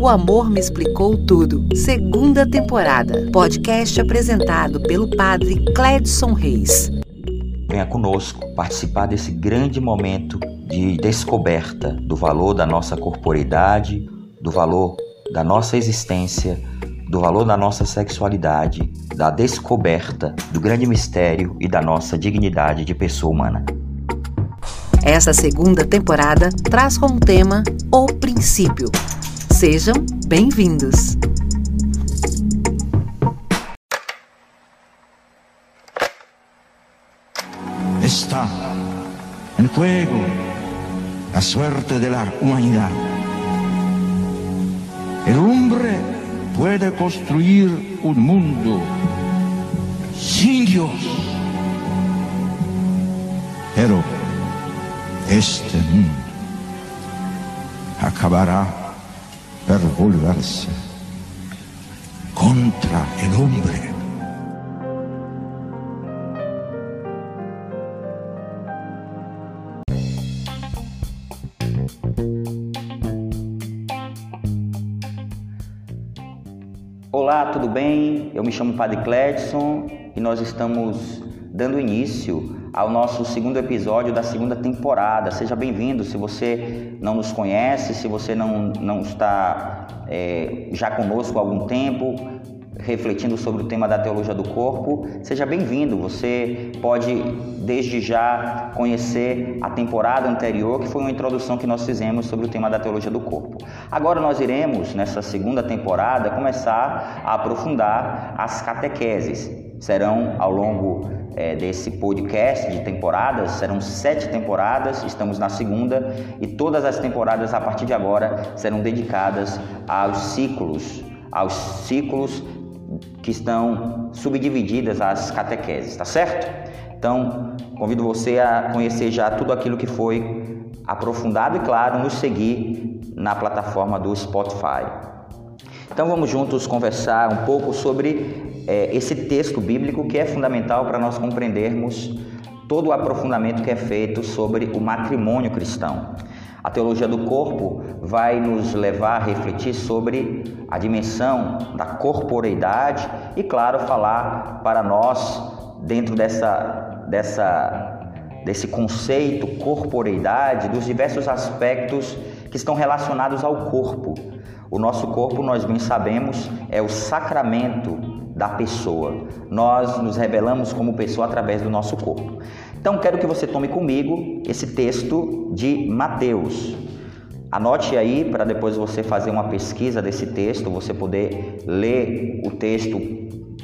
O Amor Me Explicou Tudo, segunda temporada. Podcast apresentado pelo padre Cledson Reis. Venha conosco participar desse grande momento de descoberta do valor da nossa corporeidade, do valor da nossa existência, do valor da nossa sexualidade, da descoberta do grande mistério e da nossa dignidade de pessoa humana. Essa segunda temporada traz como tema O Princípio. Sejam bem-vindos! Está em juego a suerte de la humanidad. El hombre puede construir un mundo sin Dios. Pero este mundo acabará por volverse contra el hombre. Olá, tudo bem? Eu me chamo Padre Cledson e nós estamos dando início ao nosso segundo episódio da segunda temporada. Seja bem-vindo. Se você não nos conhece, se você não, não está é, já conosco há algum tempo, refletindo sobre o tema da teologia do corpo, seja bem-vindo. Você pode, desde já, conhecer a temporada anterior, que foi uma introdução que nós fizemos sobre o tema da teologia do corpo. Agora nós iremos, nessa segunda temporada, começar a aprofundar as catequeses. Serão ao longo é, desse podcast de temporadas, serão sete temporadas, estamos na segunda, e todas as temporadas a partir de agora serão dedicadas aos ciclos, aos ciclos que estão subdivididas as catequeses, tá certo? Então, convido você a conhecer já tudo aquilo que foi aprofundado e, claro, nos seguir na plataforma do Spotify. Então, vamos juntos conversar um pouco sobre é, esse texto bíblico que é fundamental para nós compreendermos todo o aprofundamento que é feito sobre o matrimônio cristão. A teologia do corpo vai nos levar a refletir sobre a dimensão da corporeidade e, claro, falar para nós, dentro dessa, dessa, desse conceito corporeidade, dos diversos aspectos que estão relacionados ao corpo. O nosso corpo, nós bem sabemos, é o sacramento da pessoa. Nós nos revelamos como pessoa através do nosso corpo. Então quero que você tome comigo esse texto de Mateus. Anote aí para depois você fazer uma pesquisa desse texto, você poder ler o texto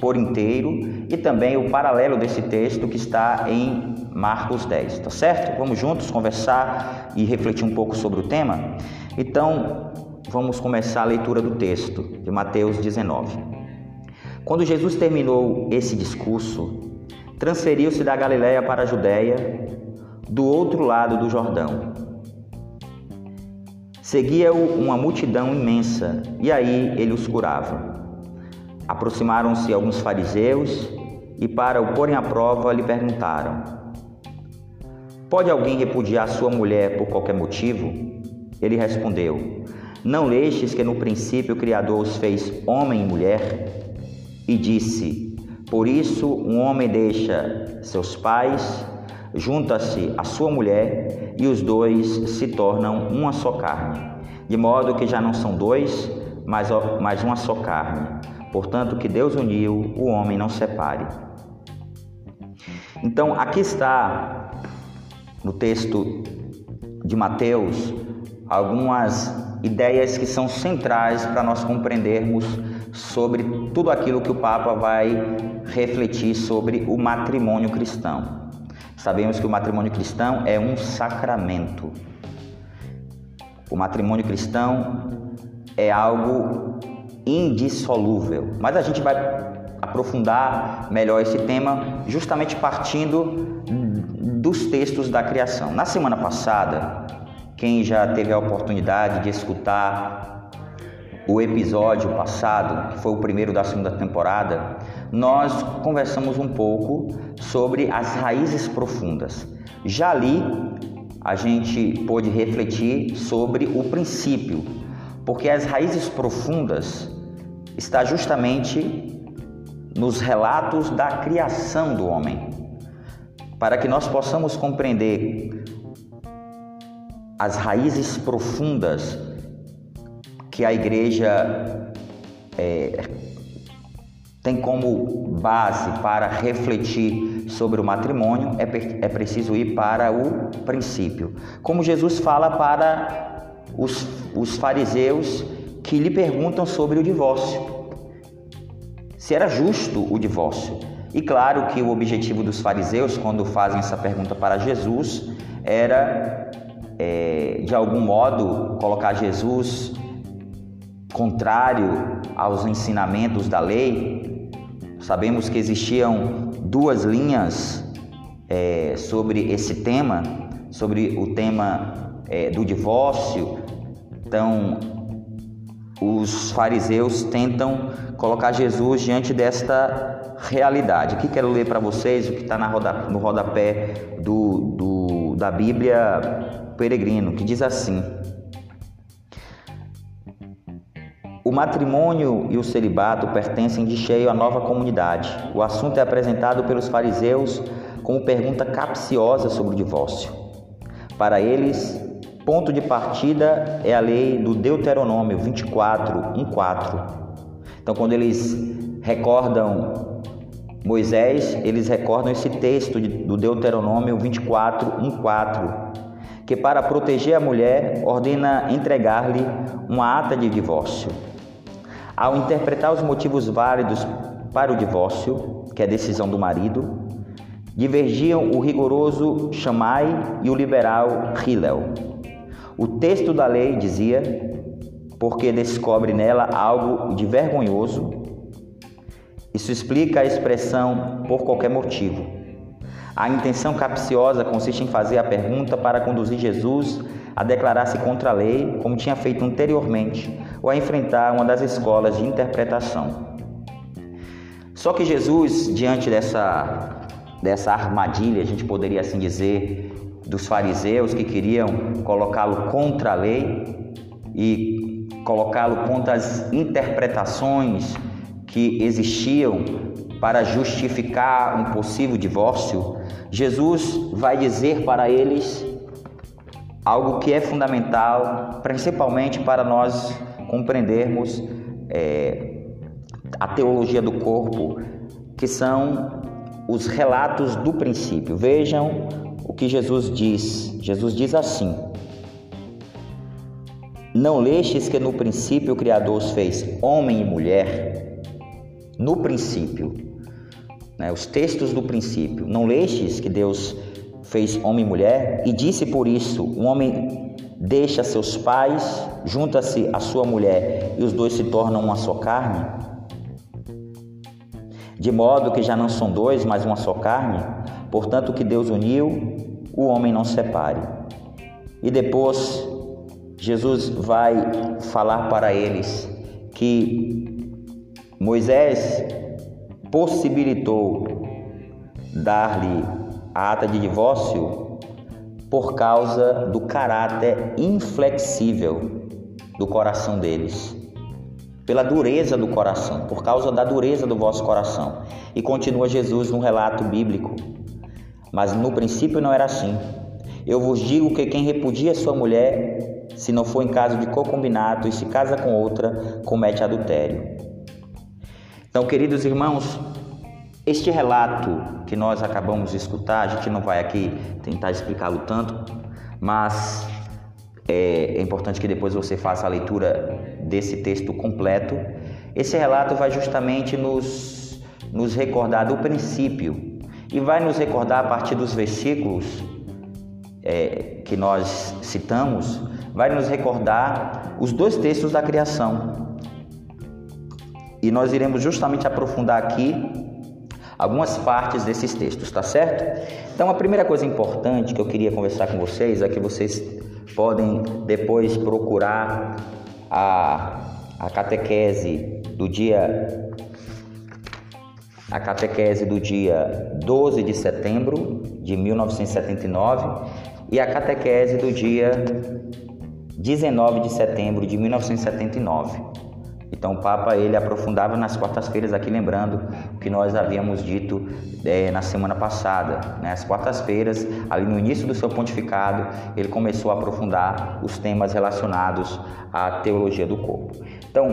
por inteiro e também o paralelo desse texto que está em Marcos 10, tá certo? Vamos juntos conversar e refletir um pouco sobre o tema? Então, vamos começar a leitura do texto de Mateus 19. Quando Jesus terminou esse discurso, transferiu-se da Galiléia para a Judéia, do outro lado do Jordão. Seguia-o uma multidão imensa, e aí ele os curava. Aproximaram-se alguns fariseus e, para o porem à prova, lhe perguntaram: Pode alguém repudiar sua mulher por qualquer motivo? Ele respondeu: Não lestes que no princípio o Criador os fez homem e mulher? E disse: por isso, um homem deixa seus pais, junta-se à sua mulher e os dois se tornam uma só carne. De modo que já não são dois, mas, mas uma só carne. Portanto, que Deus uniu, o homem não separe. Então, aqui está no texto de Mateus algumas ideias que são centrais para nós compreendermos sobre tudo aquilo que o Papa vai refletir sobre o matrimônio cristão. Sabemos que o matrimônio cristão é um sacramento. O matrimônio cristão é algo indissolúvel, mas a gente vai aprofundar melhor esse tema justamente partindo dos textos da criação. Na semana passada, quem já teve a oportunidade de escutar o episódio passado, que foi o primeiro da segunda temporada, nós conversamos um pouco sobre as raízes profundas. Já ali, a gente pôde refletir sobre o princípio. Porque as raízes profundas está justamente nos relatos da criação do homem. Para que nós possamos compreender as raízes profundas que a igreja é, tem como base para refletir sobre o matrimônio, é, é preciso ir para o princípio. Como Jesus fala para os, os fariseus que lhe perguntam sobre o divórcio. Se era justo o divórcio. E claro que o objetivo dos fariseus, quando fazem essa pergunta para Jesus, era é, de algum modo colocar Jesus contrário aos ensinamentos da lei. Sabemos que existiam duas linhas é, sobre esse tema, sobre o tema é, do divórcio. Então, os fariseus tentam colocar Jesus diante desta realidade. Aqui quero ler para vocês o que está roda, no rodapé do, do, da Bíblia Peregrino, que diz assim: O matrimônio e o celibato pertencem de cheio à nova comunidade. O assunto é apresentado pelos fariseus como pergunta capciosa sobre o divórcio. Para eles, ponto de partida é a lei do Deuteronômio 24, 1,4. Então, quando eles recordam Moisés, eles recordam esse texto do Deuteronômio 24, 1,4, que para proteger a mulher ordena entregar-lhe uma ata de divórcio. Ao interpretar os motivos válidos para o divórcio, que é decisão do marido, divergiam o rigoroso Shammai e o liberal Hillel. O texto da lei dizia, porque descobre nela algo de vergonhoso, isso explica a expressão por qualquer motivo. A intenção capciosa consiste em fazer a pergunta para conduzir Jesus a declarar-se contra a lei, como tinha feito anteriormente, ou a enfrentar uma das escolas de interpretação. Só que Jesus, diante dessa, dessa armadilha, a gente poderia assim dizer, dos fariseus que queriam colocá-lo contra a lei e colocá-lo contra as interpretações que existiam para justificar um possível divórcio, Jesus vai dizer para eles algo que é fundamental, principalmente para nós compreendermos é, a teologia do corpo, que são os relatos do princípio. Vejam o que Jesus diz. Jesus diz assim: Não lestes que no princípio o Criador os fez homem e mulher? No princípio, né, os textos do princípio. Não lestes que Deus fez homem e mulher, e disse por isso: um homem deixa seus pais, junta-se à sua mulher, e os dois se tornam uma só carne? De modo que já não são dois, mas uma só carne? Portanto, o que Deus uniu, o homem não separe. E depois, Jesus vai falar para eles que Moisés possibilitou dar-lhe a ata de divórcio por causa do caráter inflexível do coração deles, pela dureza do coração, por causa da dureza do vosso coração. E continua Jesus no relato bíblico. Mas no princípio não era assim. Eu vos digo que quem repudia sua mulher, se não for em caso de concubinato e se casa com outra, comete adultério. Então, queridos irmãos, este relato que nós acabamos de escutar, a gente não vai aqui tentar explicá-lo tanto, mas é, é, importante que depois você faça a leitura desse texto completo. Esse relato vai justamente nos, nos recordar do princípio e vai nos recordar a partir dos versículos é, que nós citamos, vai nos recordar os dois textos da criação. E nós iremos justamente aprofundar aqui algumas partes desses textos, tá certo? Então, a primeira coisa importante que eu queria conversar com vocês é que vocês podem depois procurar a, a catequese do dia a catequese do dia 12 de setembro de 1979 e a catequese do dia 19 de setembro de 1979. Então o Papa ele aprofundava nas quartas-feiras aqui lembrando o que nós havíamos dito é, na semana passada. Né? As quartas-feiras, ali no início do seu pontificado, ele começou a aprofundar os temas relacionados à teologia do corpo. Então,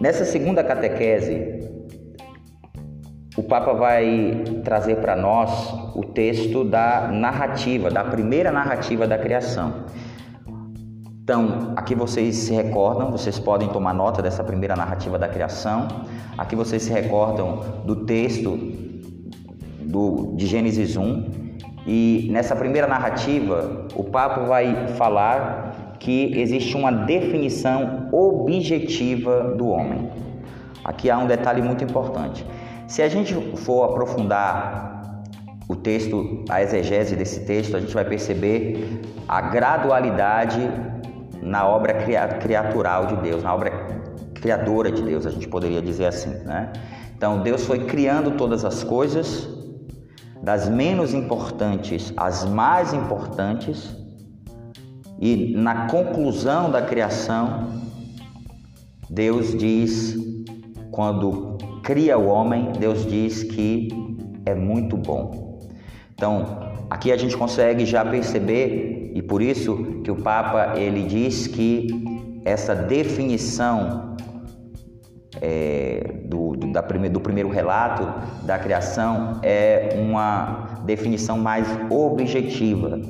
nessa segunda catequese, o Papa vai trazer para nós o texto da narrativa, da primeira narrativa da criação. Então, aqui vocês se recordam, vocês podem tomar nota dessa primeira narrativa da criação. Aqui vocês se recordam do texto do, de Gênesis 1. E nessa primeira narrativa, o Papa vai falar que existe uma definição objetiva do homem. Aqui há um detalhe muito importante. Se a gente for aprofundar o texto, a exegese desse texto, a gente vai perceber a gradualidade na obra criatural de Deus, na obra criadora de Deus, a gente poderia dizer assim, né? Então, Deus foi criando todas as coisas, das menos importantes às mais importantes, e na conclusão da criação, Deus diz, quando cria o homem, Deus diz que é muito bom. Então, aqui a gente consegue já perceber e por isso que o Papa ele diz que essa definição é, do, do, da prime, do primeiro relato da criação é uma definição mais objetiva,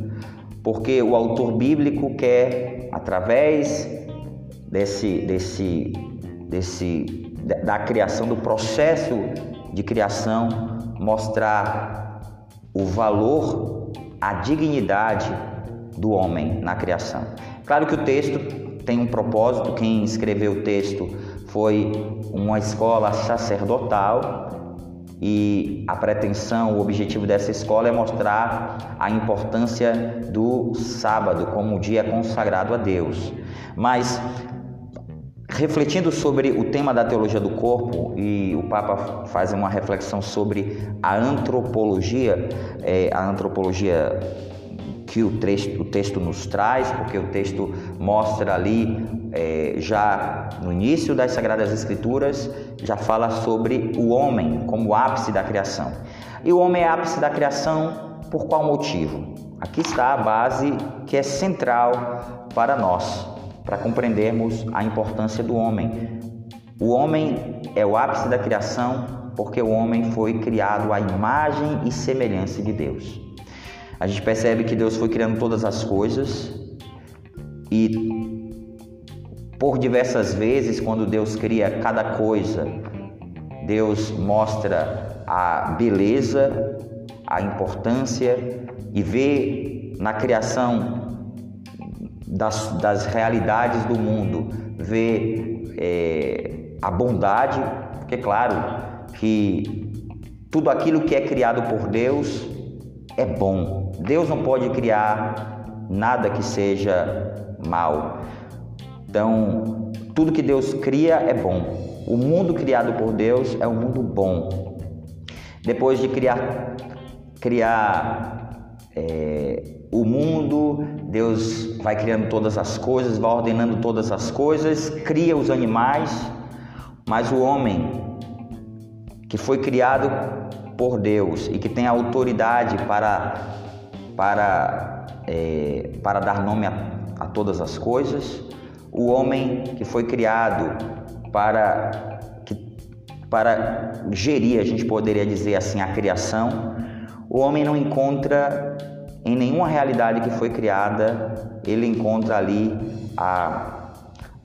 porque o autor bíblico quer, através desse, desse, desse, da criação, do processo de criação, mostrar o valor, a dignidade do homem na criação. Claro que o texto tem um propósito, quem escreveu o texto foi uma escola sacerdotal e a pretensão, o objetivo dessa escola é mostrar a importância do sábado como dia consagrado a Deus. Mas refletindo sobre o tema da teologia do corpo e o Papa faz uma reflexão sobre a antropologia, é, a antropologia que o texto, o texto nos traz, porque o texto mostra ali, é, já no início das Sagradas Escrituras, já fala sobre o homem como ápice da criação. E o homem é ápice da criação por qual motivo? Aqui está a base que é central para nós, para compreendermos a importância do homem. O homem é o ápice da criação porque o homem foi criado à imagem e semelhança de Deus. A gente percebe que Deus foi criando todas as coisas e por diversas vezes, quando Deus cria cada coisa, Deus mostra a beleza, a importância e vê na criação das, das realidades do mundo, vê é, a bondade, porque, claro, que tudo aquilo que é criado por Deus é bom, Deus não pode criar nada que seja mal. Então, tudo que Deus cria é bom. O mundo criado por Deus é um mundo bom. Depois de criar, criar é, o mundo, Deus vai criando todas as coisas, vai ordenando todas as coisas, cria os animais, mas o homem que foi criado por Deus e que tem autoridade para para, é, para dar nome a, a todas as coisas, o homem que foi criado para, que, para gerir, a gente poderia dizer assim, a criação, o homem não encontra em nenhuma realidade que foi criada, ele encontra ali a,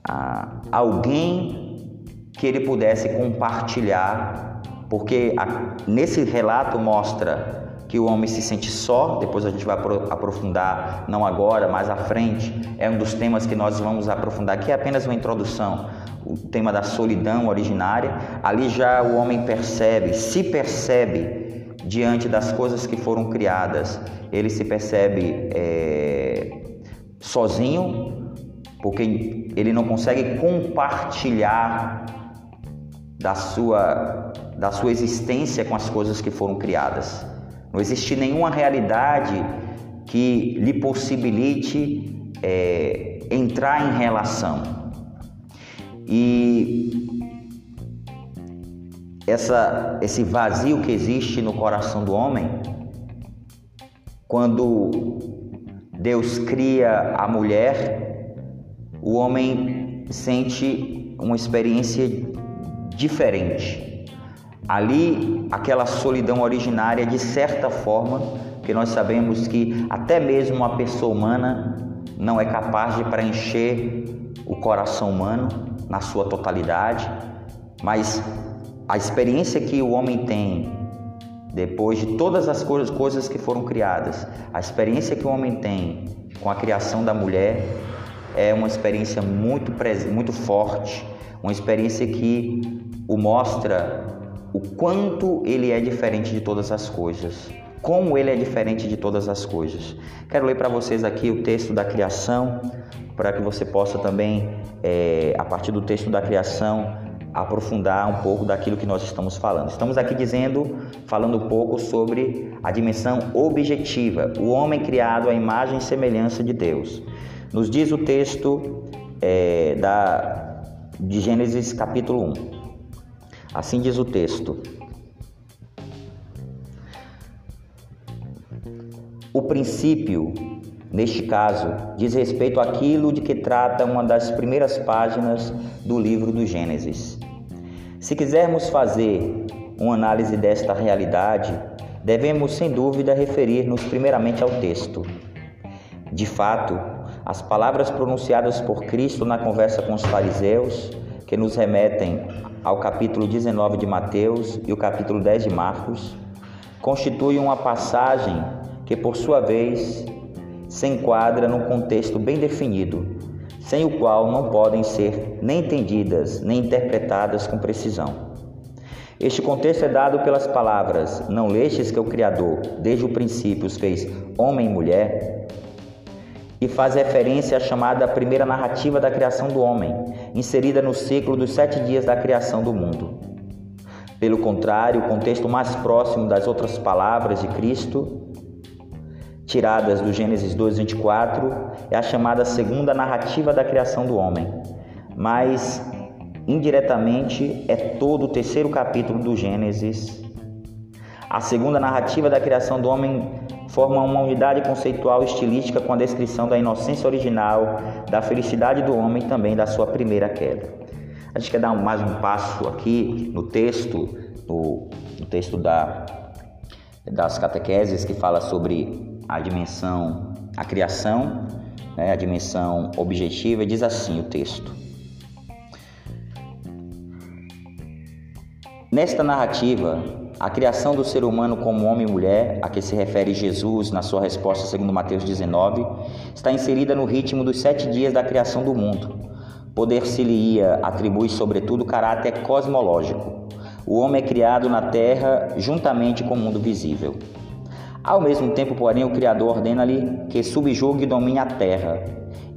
a alguém que ele pudesse compartilhar, porque a, nesse relato mostra que o homem se sente só, depois a gente vai aprofundar, não agora, mais à frente, é um dos temas que nós vamos aprofundar, que é apenas uma introdução, o tema da solidão originária. Ali já o homem percebe, se percebe diante das coisas que foram criadas, ele se percebe é, sozinho, porque ele não consegue compartilhar da sua, da sua existência com as coisas que foram criadas. Não existe nenhuma realidade que lhe possibilite é, entrar em relação. E essa, esse vazio que existe no coração do homem, quando Deus cria a mulher, o homem sente uma experiência diferente. Ali, aquela solidão originária, de certa forma, que nós sabemos que até mesmo a pessoa humana não é capaz de preencher o coração humano na sua totalidade, mas a experiência que o homem tem depois de todas as coisas que foram criadas, a experiência que o homem tem com a criação da mulher é uma experiência muito, muito forte, uma experiência que o mostra o quanto ele é diferente de todas as coisas, como ele é diferente de todas as coisas. Quero ler para vocês aqui o texto da criação, para que você possa também, é, a partir do texto da criação, aprofundar um pouco daquilo que nós estamos falando. Estamos aqui dizendo, falando um pouco sobre a dimensão objetiva, o homem criado à imagem e semelhança de Deus. Nos diz o texto é, da, de Gênesis capítulo 1. Assim diz o texto. O princípio, neste caso, diz respeito àquilo de que trata uma das primeiras páginas do livro do Gênesis. Se quisermos fazer uma análise desta realidade, devemos sem dúvida referir-nos primeiramente ao texto. De fato, as palavras pronunciadas por Cristo na conversa com os fariseus, que nos remetem ao capítulo 19 de Mateus e o capítulo 10 de Marcos, constituem uma passagem que, por sua vez, se enquadra num contexto bem definido sem o qual não podem ser nem entendidas nem interpretadas com precisão. Este contexto é dado pelas palavras: Não lestes que o Criador, desde o princípio, os fez homem e mulher, e faz referência à chamada primeira narrativa da criação do homem, inserida no ciclo dos sete dias da criação do mundo. Pelo contrário, o contexto mais próximo das outras palavras de Cristo tiradas do Gênesis 2:24, é a chamada segunda narrativa da criação do homem. Mas indiretamente é todo o terceiro capítulo do Gênesis. A segunda narrativa da criação do homem forma uma unidade conceitual e estilística com a descrição da inocência original, da felicidade do homem e também da sua primeira queda. A gente quer dar mais um passo aqui no texto, no, no texto da, das catequeses que fala sobre a dimensão, a criação, né, a dimensão objetiva, diz assim o texto. Nesta narrativa, a criação do ser humano como homem e mulher, a que se refere Jesus na sua resposta segundo Mateus 19, está inserida no ritmo dos sete dias da criação do mundo. Poder-se-lhe-ia atribui sobretudo caráter cosmológico. O homem é criado na terra juntamente com o mundo visível. Ao mesmo tempo, porém, o Criador ordena-lhe que subjugue e domine a terra.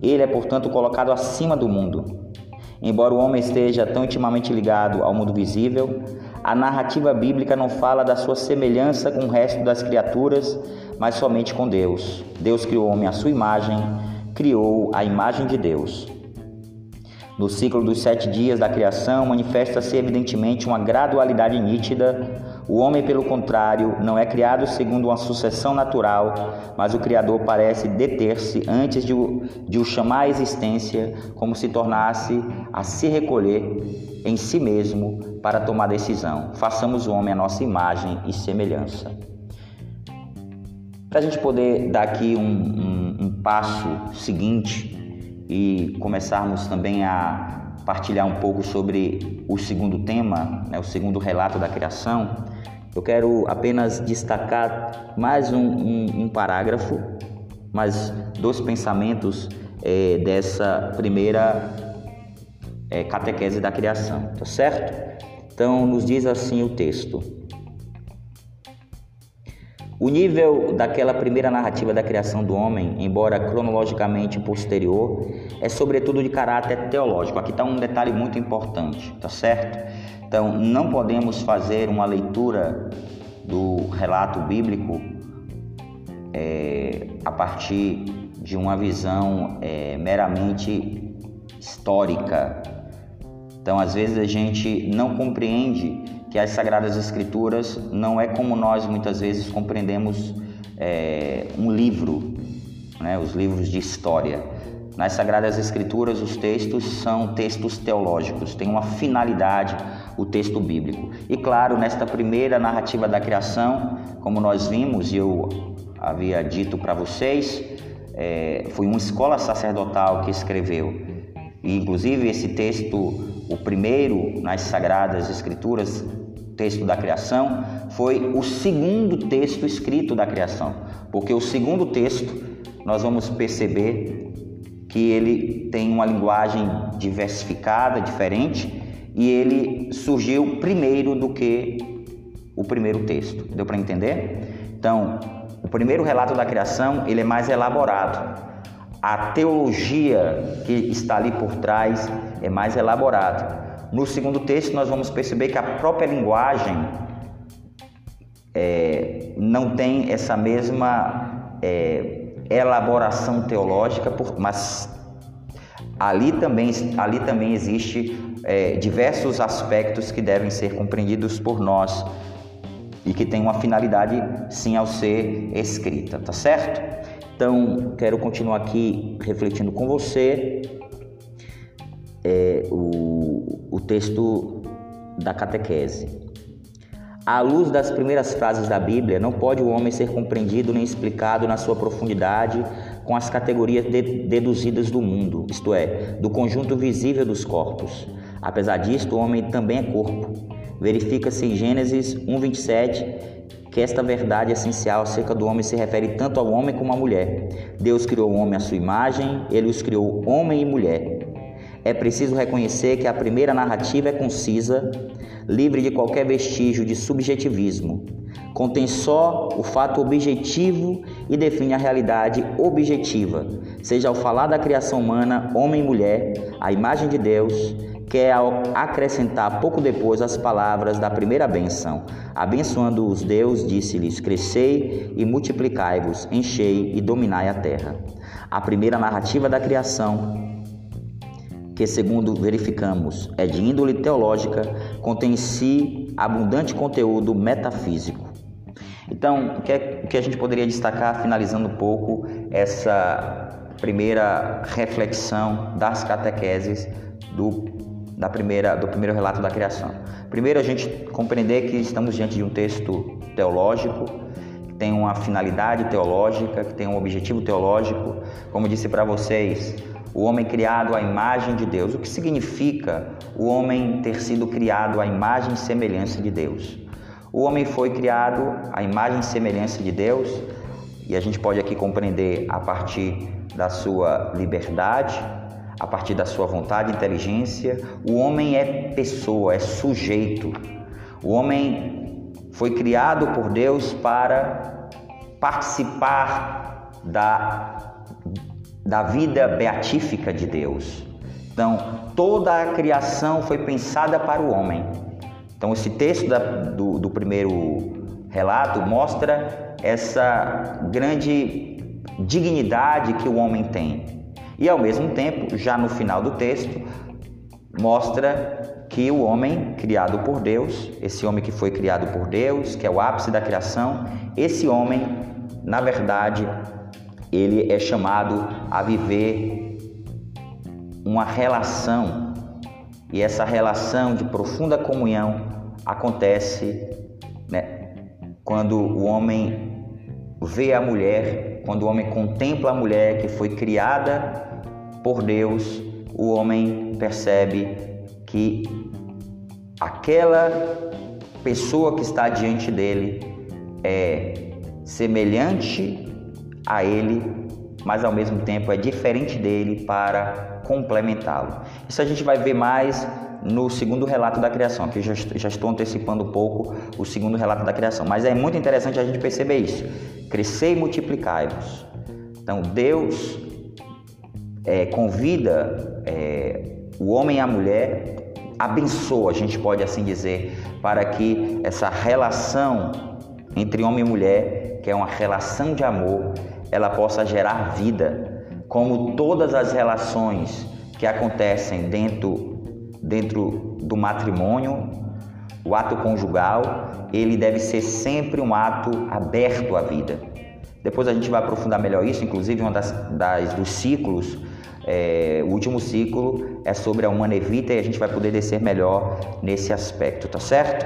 Ele é, portanto, colocado acima do mundo. Embora o homem esteja tão intimamente ligado ao mundo visível, a narrativa bíblica não fala da sua semelhança com o resto das criaturas, mas somente com Deus. Deus criou o homem à sua imagem, criou a imagem de Deus. No ciclo dos sete dias da criação, manifesta-se evidentemente uma gradualidade nítida o homem, pelo contrário, não é criado segundo uma sucessão natural, mas o Criador parece deter-se antes de o, de o chamar à existência, como se tornasse a se recolher em si mesmo para tomar decisão. Façamos o homem a nossa imagem e semelhança. Para a gente poder dar aqui um, um, um passo seguinte e começarmos também a partilhar um pouco sobre o segundo tema, né, o segundo relato da criação, eu quero apenas destacar mais um, um, um parágrafo, mais dois pensamentos é, dessa primeira é, catequese da criação, tá certo? Então, nos diz assim o texto. O nível daquela primeira narrativa da criação do homem, embora cronologicamente posterior, é sobretudo de caráter teológico. Aqui está um detalhe muito importante, tá certo? Então, não podemos fazer uma leitura do relato bíblico é, a partir de uma visão é, meramente histórica. Então, às vezes a gente não compreende que as Sagradas Escrituras não é como nós muitas vezes compreendemos é, um livro, né, os livros de história. Nas Sagradas Escrituras, os textos são textos teológicos, tem uma finalidade o texto bíblico. E claro, nesta primeira narrativa da criação, como nós vimos e eu havia dito para vocês, é, foi uma escola sacerdotal que escreveu. E inclusive esse texto, o primeiro nas Sagradas Escrituras, texto da criação, foi o segundo texto escrito da criação, porque o segundo texto nós vamos perceber que ele tem uma linguagem diversificada, diferente, e ele surgiu primeiro do que o primeiro texto. Deu para entender? Então, o primeiro relato da criação ele é mais elaborado. A teologia que está ali por trás é mais elaborada. No segundo texto, nós vamos perceber que a própria linguagem é, não tem essa mesma é, elaboração teológica, mas ali também, ali também existe é, diversos aspectos que devem ser compreendidos por nós e que tem uma finalidade sim ao ser escrita, tá certo? Então, quero continuar aqui refletindo com você é, o, o texto da catequese. À luz das primeiras frases da Bíblia, não pode o homem ser compreendido nem explicado na sua profundidade com as categorias de, deduzidas do mundo, isto é, do conjunto visível dos corpos. Apesar disto, o homem também é corpo Verifica-se em Gênesis 1:27 que esta verdade essencial acerca do homem se refere tanto ao homem como à mulher. Deus criou o homem à sua imagem, ele os criou homem e mulher. É preciso reconhecer que a primeira narrativa é concisa, livre de qualquer vestígio de subjetivismo. Contém só o fato objetivo e define a realidade objetiva, seja ao falar da criação humana, homem e mulher, a imagem de Deus, quer acrescentar pouco depois as palavras da primeira benção. Abençoando-os Deus, disse-lhes: Crescei e multiplicai-vos, enchei e dominai a terra. A primeira narrativa da criação, que segundo verificamos é de índole teológica, contém em si abundante conteúdo metafísico. Então, o que, é, o que a gente poderia destacar, finalizando um pouco essa primeira reflexão das catequeses do da primeira, do primeiro relato da criação. Primeiro, a gente compreender que estamos diante de um texto teológico, que tem uma finalidade teológica, que tem um objetivo teológico. Como disse para vocês, o homem criado à imagem de Deus. O que significa o homem ter sido criado à imagem e semelhança de Deus? O homem foi criado à imagem e semelhança de Deus, e a gente pode aqui compreender a partir da sua liberdade, a partir da sua vontade e inteligência. O homem é pessoa, é sujeito. O homem foi criado por Deus para participar da, da vida beatífica de Deus. Então, toda a criação foi pensada para o homem. Então, esse texto da, do, do primeiro relato mostra essa grande dignidade que o homem tem. E ao mesmo tempo, já no final do texto, mostra que o homem criado por Deus, esse homem que foi criado por Deus, que é o ápice da criação, esse homem, na verdade, ele é chamado a viver uma relação, e essa relação de profunda comunhão acontece né, quando o homem vê a mulher, quando o homem contempla a mulher que foi criada por Deus, o homem percebe que aquela pessoa que está diante dele é semelhante a ele, mas ao mesmo tempo é diferente dele para complementá-lo. Isso a gente vai ver mais no segundo relato da criação, aqui já, estou antecipando um pouco o segundo relato da criação, mas é muito interessante a gente perceber isso. Crescer e multiplicai-vos. Então, Deus é, convida é, o homem e a mulher, abençoa, a gente pode assim dizer, para que essa relação entre homem e mulher, que é uma relação de amor, ela possa gerar vida. como todas as relações que acontecem dentro, dentro do matrimônio, o ato conjugal, ele deve ser sempre um ato aberto à vida. Depois a gente vai aprofundar melhor isso, inclusive um das, das dos ciclos, é, o último ciclo é sobre a humana evita e a gente vai poder descer melhor nesse aspecto, tá certo?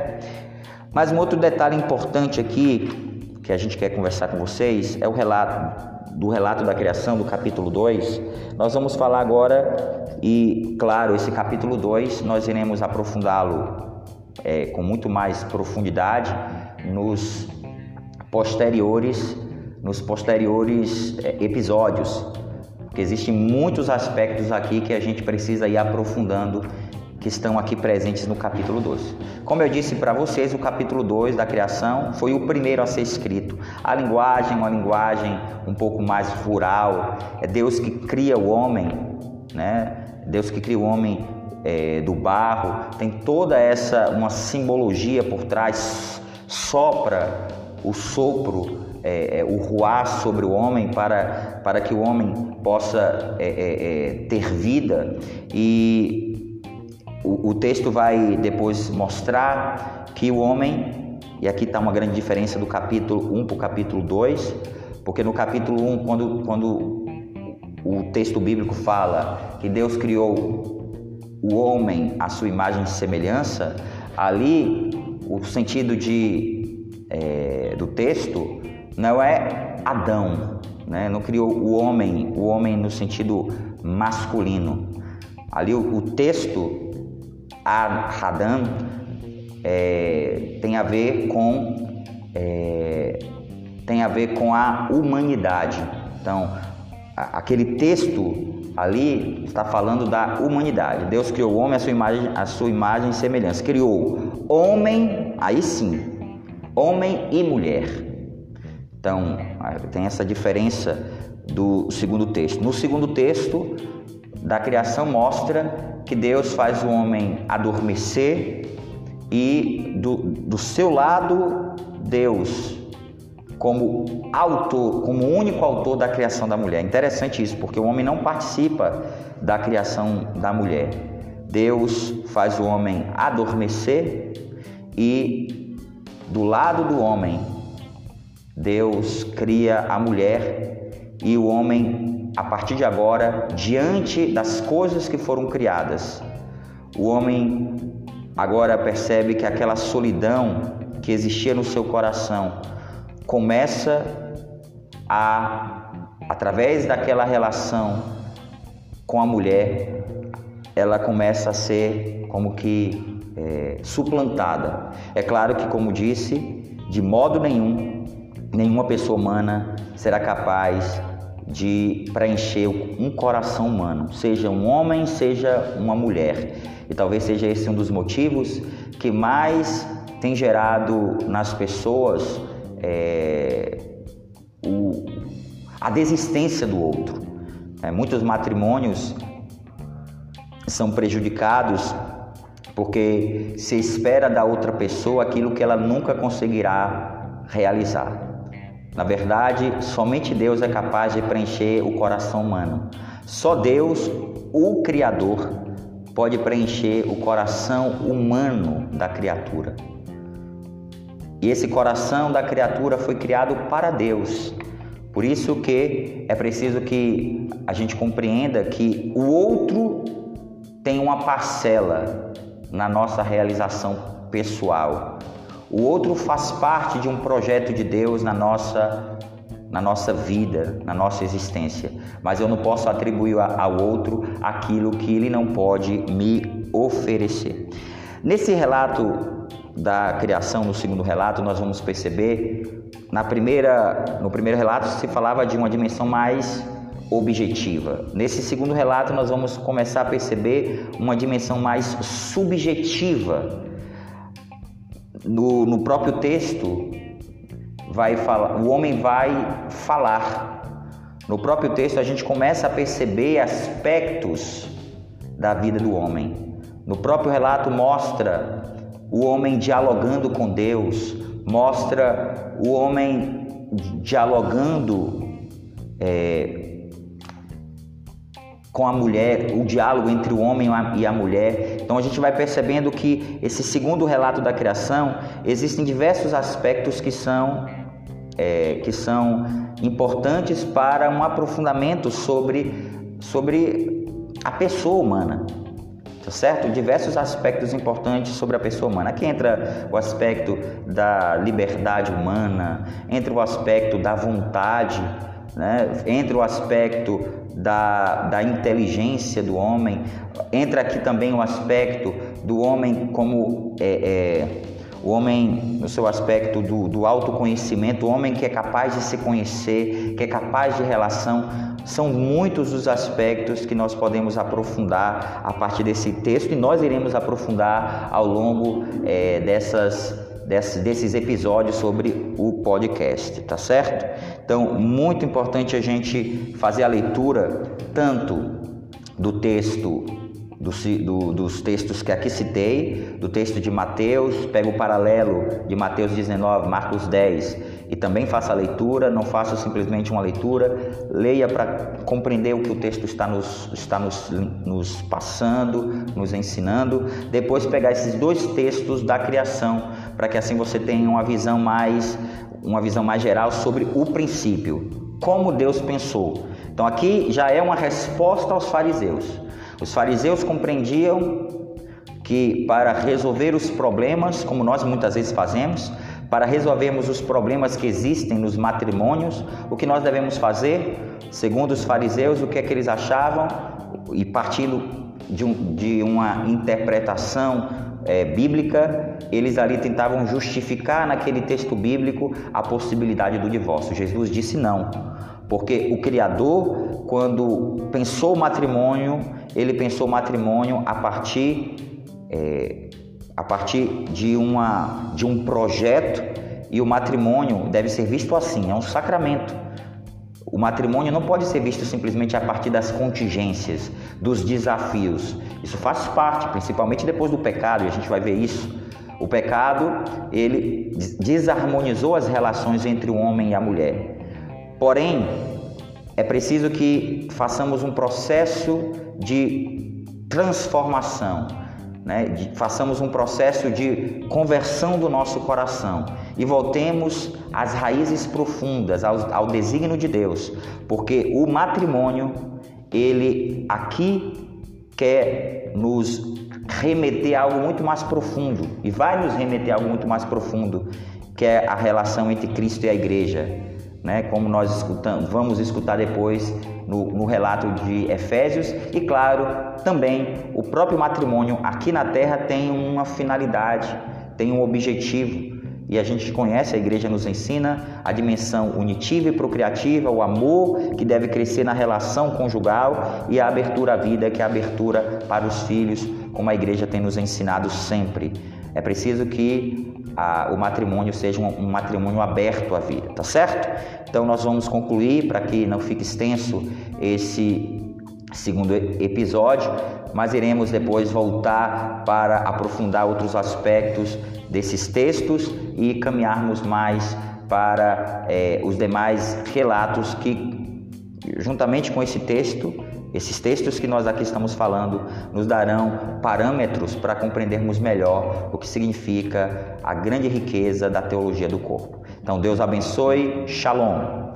Mas um outro detalhe importante aqui que a gente quer conversar com vocês é o relato do relato da criação, do capítulo 2, nós vamos falar agora, e claro, esse capítulo 2 nós iremos aprofundá-lo é, com muito mais profundidade nos posteriores, nos posteriores é, episódios, porque existem muitos aspectos aqui que a gente precisa ir aprofundando que estão aqui presentes no capítulo 2. Como eu disse para vocês, o capítulo 2 da criação foi o primeiro a ser escrito. A linguagem, uma linguagem um pouco mais rural, é Deus que cria o homem, né? Deus que cria o homem é, do barro, tem toda essa uma simbologia por trás, sopra o sopro, é, é, o ruar sobre o homem para, para que o homem possa é, é, é, ter vida e o, o texto vai depois mostrar que o homem, e aqui está uma grande diferença do capítulo 1 para o capítulo 2, porque no capítulo 1, quando, quando o texto bíblico fala que Deus criou o homem à sua imagem e semelhança, ali o sentido de, é, do texto não é Adão, né? não criou o homem, o homem no sentido masculino. Ali o, o texto Hadam é, tem a ver com é, tem a ver com a humanidade. Então, a, aquele texto ali está falando da humanidade. Deus criou o homem à sua imagem, à sua imagem e semelhança. Criou homem, aí sim, homem e mulher. Então, tem essa diferença do segundo texto. No segundo texto da criação mostra que Deus faz o homem adormecer e do, do seu lado, Deus, como autor, como único autor da criação da mulher. Interessante isso, porque o homem não participa da criação da mulher. Deus faz o homem adormecer e do lado do homem, Deus cria a mulher e o homem a partir de agora, diante das coisas que foram criadas, o homem agora percebe que aquela solidão que existia no seu coração começa a, através daquela relação com a mulher, ela começa a ser como que é, suplantada. É claro que, como disse, de modo nenhum, nenhuma pessoa humana será capaz de preencher um coração humano, seja um homem, seja uma mulher. E talvez seja esse um dos motivos que mais tem gerado nas pessoas é, o, a desistência do outro. É, muitos matrimônios são prejudicados porque se espera da outra pessoa aquilo que ela nunca conseguirá realizar. Na verdade, somente Deus é capaz de preencher o coração humano. Só Deus, o Criador, pode preencher o coração humano da criatura. E esse coração da criatura foi criado para Deus. Por isso que é preciso que a gente compreenda que o outro tem uma parcela na nossa realização pessoal. O outro faz parte de um projeto de Deus na nossa na nossa vida, na nossa existência, mas eu não posso atribuir ao outro aquilo que ele não pode me oferecer. Nesse relato da criação, no segundo relato, nós vamos perceber, na primeira, no primeiro relato se falava de uma dimensão mais objetiva. Nesse segundo relato, nós vamos começar a perceber uma dimensão mais subjetiva no, no próprio texto vai falar, o homem vai falar. No próprio texto a gente começa a perceber aspectos da vida do homem. No próprio relato mostra o homem dialogando com Deus, mostra o homem dialogando é, com a mulher, o diálogo entre o homem e a mulher. Então a gente vai percebendo que esse segundo relato da criação existem diversos aspectos que são é, que são importantes para um aprofundamento sobre sobre a pessoa humana, tá certo? Diversos aspectos importantes sobre a pessoa humana. Aqui entra o aspecto da liberdade humana, entra o aspecto da vontade, né? entra o aspecto da, da inteligência do homem, entra aqui também o aspecto do homem como é, é, o homem no seu aspecto do, do autoconhecimento, o homem que é capaz de se conhecer, que é capaz de relação. São muitos os aspectos que nós podemos aprofundar a partir desse texto e nós iremos aprofundar ao longo é, dessas, desses episódios sobre o podcast, tá certo? Então, muito importante a gente fazer a leitura tanto do texto do, do, dos textos que aqui citei, do texto de Mateus, pega o paralelo de Mateus 19, Marcos 10 e também faça a leitura, não faça simplesmente uma leitura, leia para compreender o que o texto está, nos, está nos, nos passando, nos ensinando. Depois pegar esses dois textos da criação, para que assim você tenha uma visão mais uma visão mais geral sobre o princípio, como Deus pensou. Então aqui já é uma resposta aos fariseus. Os fariseus compreendiam que para resolver os problemas, como nós muitas vezes fazemos, para resolvermos os problemas que existem nos matrimônios, o que nós devemos fazer? Segundo os fariseus, o que é que eles achavam? E partindo de, um, de uma interpretação é, bíblica, eles ali tentavam justificar naquele texto bíblico a possibilidade do divórcio. Jesus disse não, porque o Criador, quando pensou o matrimônio, ele pensou o matrimônio a partir, é, a partir de, uma, de um projeto e o matrimônio deve ser visto assim, é um sacramento. O matrimônio não pode ser visto simplesmente a partir das contingências, dos desafios. Isso faz parte, principalmente depois do pecado, e a gente vai ver isso. O pecado, ele desarmonizou as relações entre o homem e a mulher. Porém, é preciso que façamos um processo de transformação, né? de, façamos um processo de conversão do nosso coração e voltemos às raízes profundas, ao, ao desígnio de Deus, porque o matrimônio, ele aqui quer nos remeter a algo muito mais profundo e vai nos remeter a algo muito mais profundo, que é a relação entre Cristo e a igreja, né? Como nós escutamos, vamos escutar depois no, no relato de Efésios e claro, também o próprio matrimônio aqui na terra tem uma finalidade, tem um objetivo, e a gente conhece, a igreja nos ensina a dimensão unitiva e procriativa, o amor que deve crescer na relação conjugal e a abertura à vida, que é a abertura para os filhos, como a igreja tem nos ensinado sempre. É preciso que a, o matrimônio seja um, um, matrimônio aberto à vida, tá certo? Então nós vamos concluir para que não fique extenso esse segundo episódio, mas iremos depois voltar para aprofundar outros aspectos desses textos e caminharmos mais para é, os demais relatos que, juntamente com esse texto, esses textos que nós aqui estamos falando nos darão parâmetros para compreendermos melhor o que significa a grande riqueza da teologia do corpo. Então, Deus abençoe. Shalom.